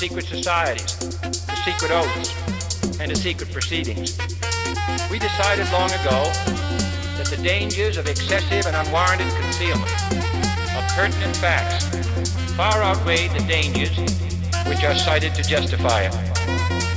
secret societies, the secret oaths, and the secret proceedings. We decided long ago that the dangers of excessive and unwarranted concealment of pertinent facts far outweighed the dangers which are cited to justify it.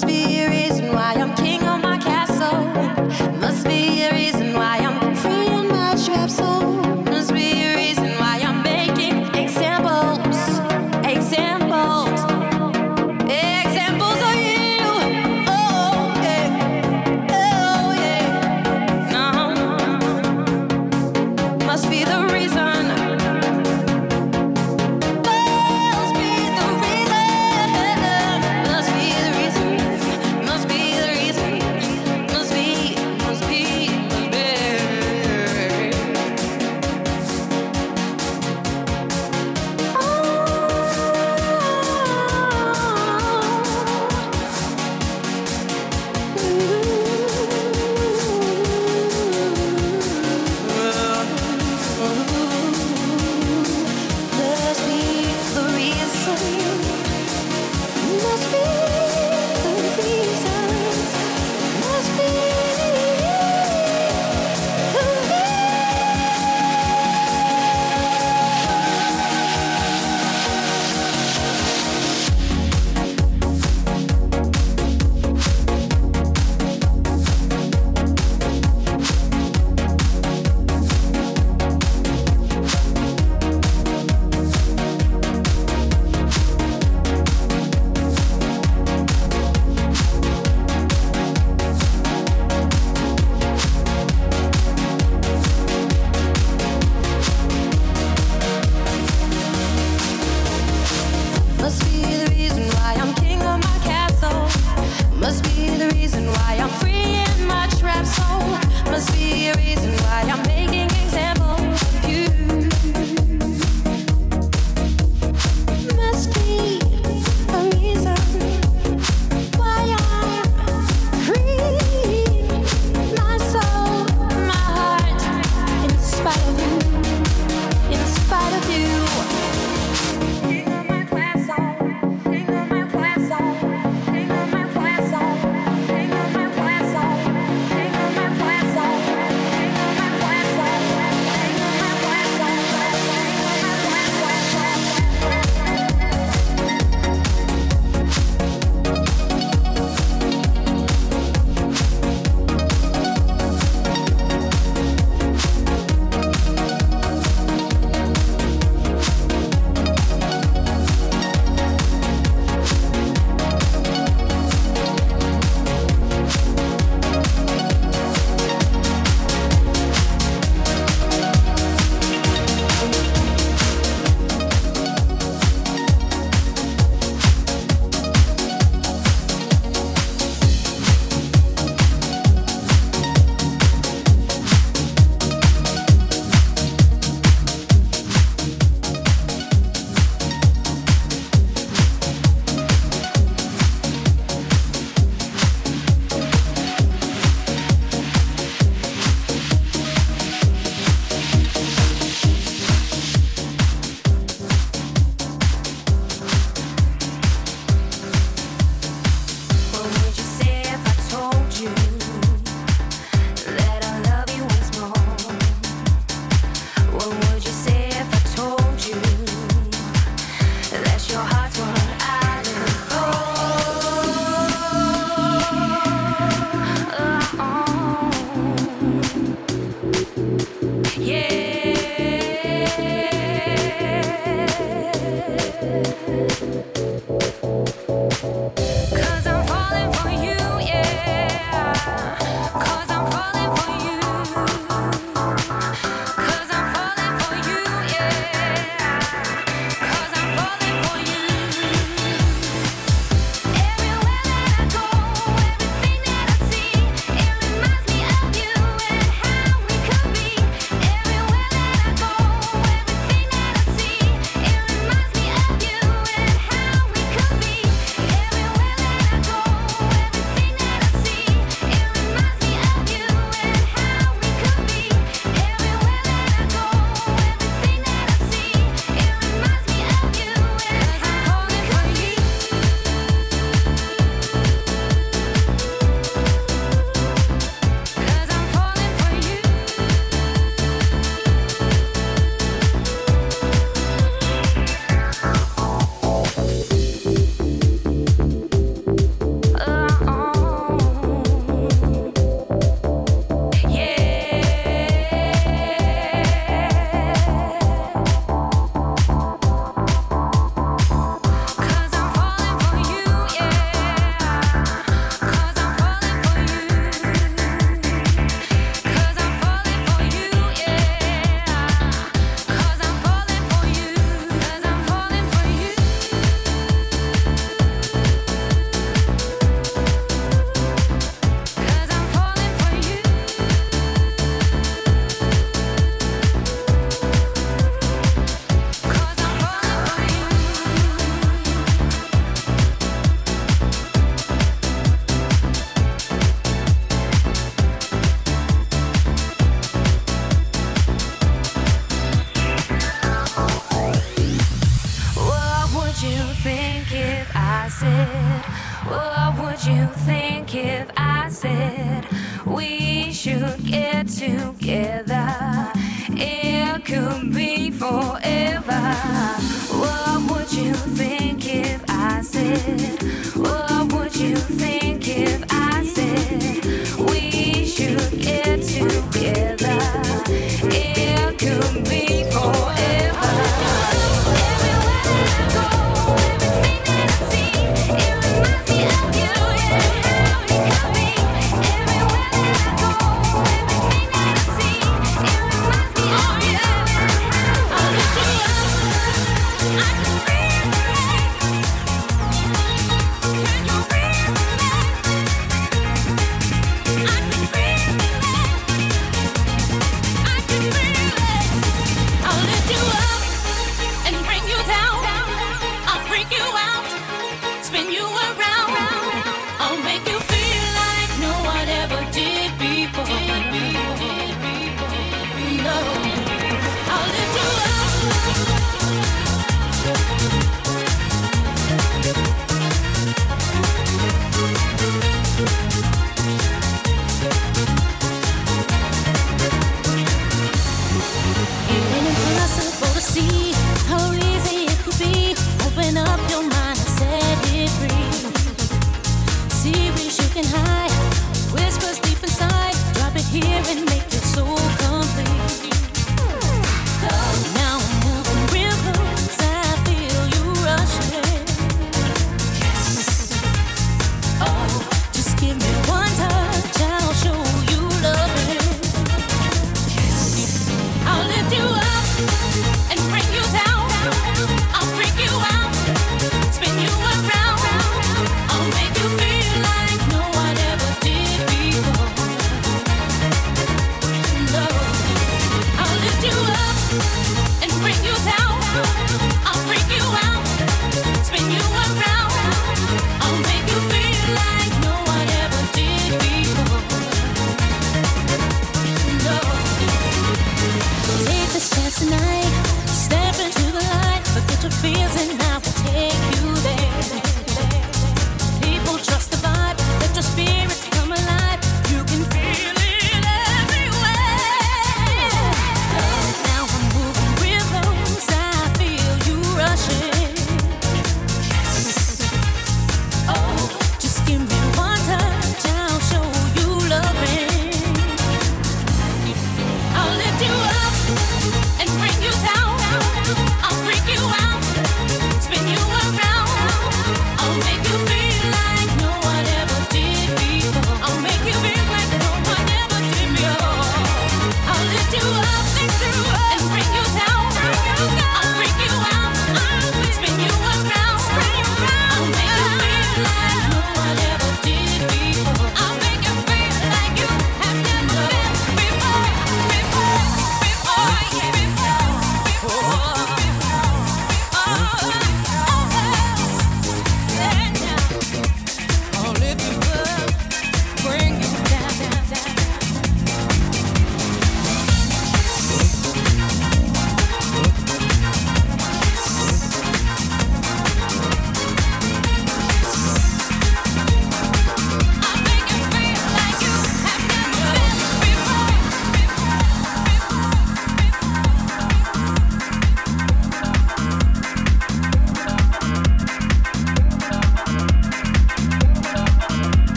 Must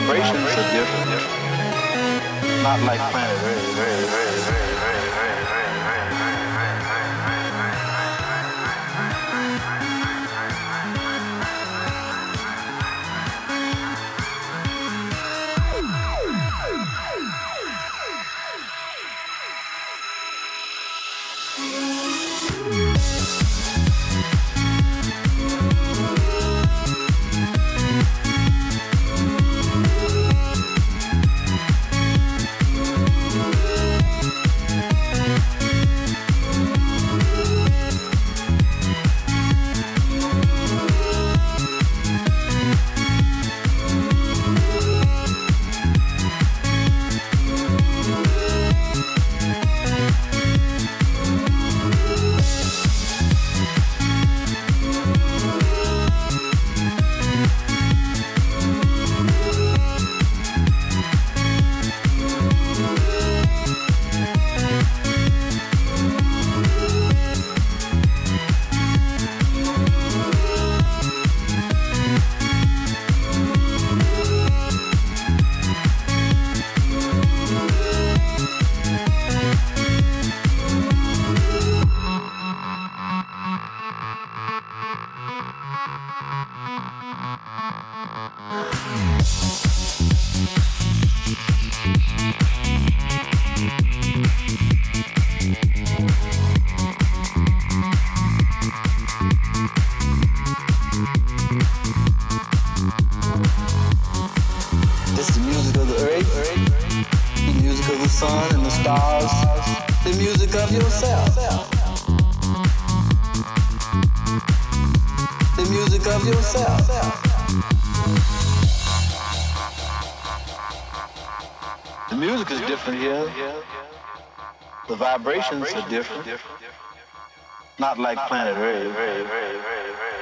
vibrations are different. Not like planet Earth.